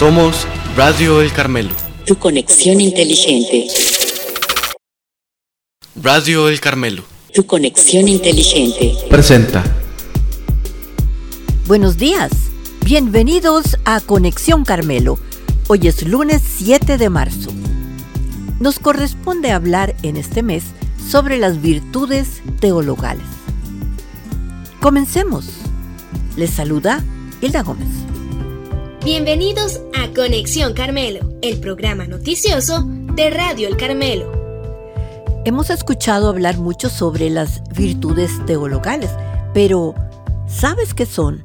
Somos Radio El Carmelo. Tu conexión inteligente. Radio El Carmelo. Tu conexión inteligente. Presenta. Buenos días. Bienvenidos a Conexión Carmelo. Hoy es lunes 7 de marzo. Nos corresponde hablar en este mes sobre las virtudes teologales. Comencemos. Les saluda Hilda Gómez. Bienvenidos a Conexión Carmelo, el programa noticioso de Radio El Carmelo. Hemos escuchado hablar mucho sobre las virtudes teologales, pero ¿sabes qué son?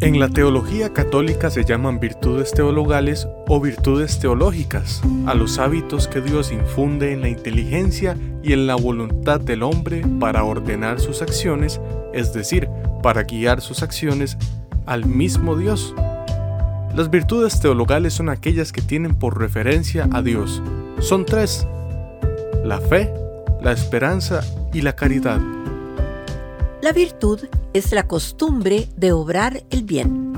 En la teología católica se llaman virtudes teologales o virtudes teológicas a los hábitos que Dios infunde en la inteligencia y en la voluntad del hombre para ordenar sus acciones, es decir, para guiar sus acciones al mismo Dios. Las virtudes teologales son aquellas que tienen por referencia a Dios. Son tres. La fe, la esperanza y la caridad. La virtud es la costumbre de obrar el bien,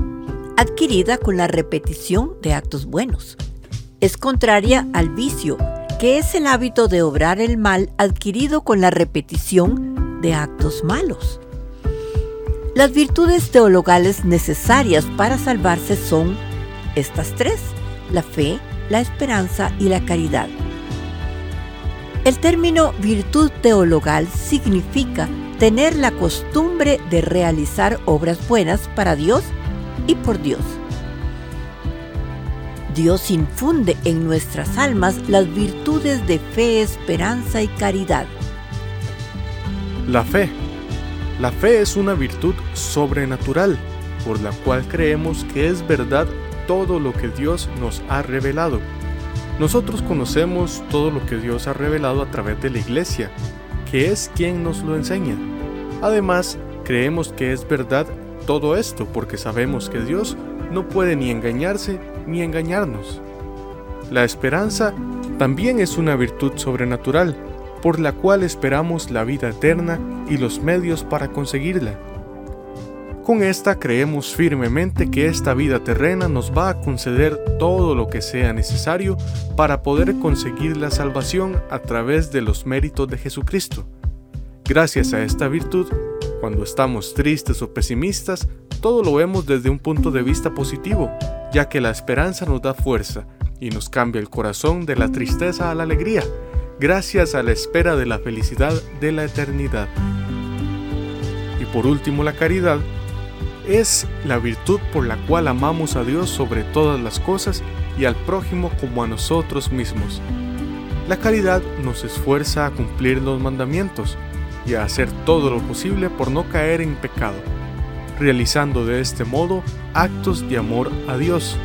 adquirida con la repetición de actos buenos. Es contraria al vicio, que es el hábito de obrar el mal adquirido con la repetición de actos malos. Las virtudes teologales necesarias para salvarse son estas tres, la fe, la esperanza y la caridad. El término virtud teologal significa tener la costumbre de realizar obras buenas para Dios y por Dios. Dios infunde en nuestras almas las virtudes de fe, esperanza y caridad. La fe. La fe es una virtud sobrenatural por la cual creemos que es verdad todo lo que Dios nos ha revelado. Nosotros conocemos todo lo que Dios ha revelado a través de la iglesia, que es quien nos lo enseña. Además, creemos que es verdad todo esto porque sabemos que Dios no puede ni engañarse ni engañarnos. La esperanza también es una virtud sobrenatural, por la cual esperamos la vida eterna y los medios para conseguirla. Con esta creemos firmemente que esta vida terrena nos va a conceder todo lo que sea necesario para poder conseguir la salvación a través de los méritos de Jesucristo. Gracias a esta virtud, cuando estamos tristes o pesimistas, todo lo vemos desde un punto de vista positivo, ya que la esperanza nos da fuerza y nos cambia el corazón de la tristeza a la alegría, gracias a la espera de la felicidad de la eternidad. Y por último, la caridad es la virtud por la cual amamos a Dios sobre todas las cosas y al prójimo como a nosotros mismos. La caridad nos esfuerza a cumplir los mandamientos y a hacer todo lo posible por no caer en pecado, realizando de este modo actos de amor a Dios.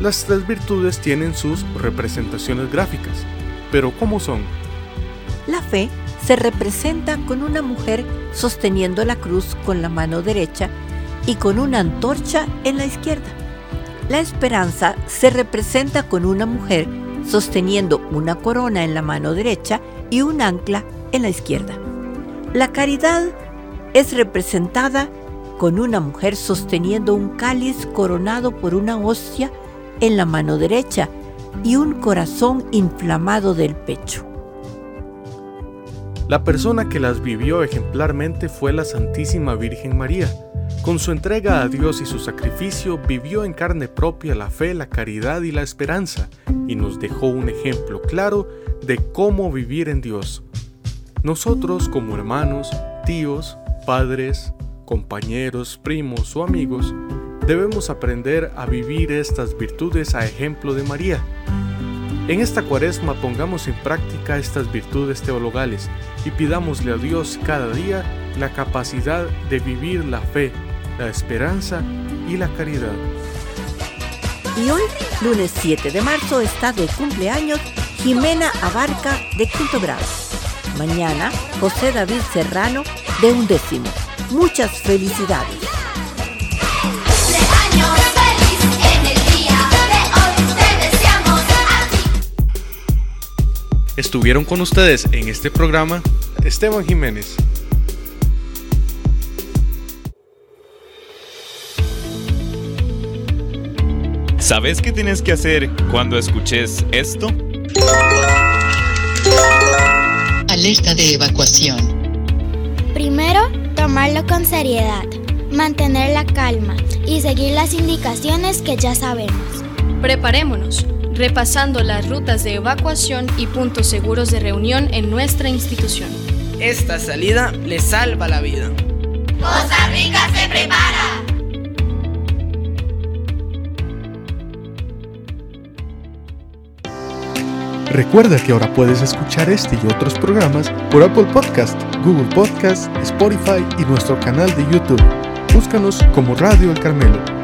Las tres virtudes tienen sus representaciones gráficas, pero ¿cómo son? La fe se representa con una mujer sosteniendo la cruz con la mano derecha y con una antorcha en la izquierda. La esperanza se representa con una mujer sosteniendo una corona en la mano derecha y un ancla en la izquierda. La caridad es representada con una mujer sosteniendo un cáliz coronado por una hostia en la mano derecha y un corazón inflamado del pecho. La persona que las vivió ejemplarmente fue la Santísima Virgen María. Con su entrega a Dios y su sacrificio vivió en carne propia la fe, la caridad y la esperanza, y nos dejó un ejemplo claro de cómo vivir en Dios. Nosotros como hermanos, tíos, padres, compañeros, primos o amigos, debemos aprender a vivir estas virtudes a ejemplo de María en esta cuaresma pongamos en práctica estas virtudes teologales y pidámosle a Dios cada día la capacidad de vivir la fe, la esperanza y la caridad. Y hoy, lunes 7 de marzo, está de cumpleaños Jimena Abarca de quinto grado. Mañana, José David Serrano de undécimo. Muchas felicidades. Estuvieron con ustedes en este programa Esteban Jiménez. ¿Sabes qué tienes que hacer cuando escuches esto? Alerta de evacuación. Primero, tomarlo con seriedad, mantener la calma y seguir las indicaciones que ya sabemos. Preparémonos, repasando las rutas de evacuación y puntos seguros de reunión en nuestra institución. Esta salida le salva la vida. Costa Rica se prepara. Recuerda que ahora puedes escuchar este y otros programas por Apple Podcast, Google Podcast, Spotify y nuestro canal de YouTube. Búscanos como Radio El Carmelo.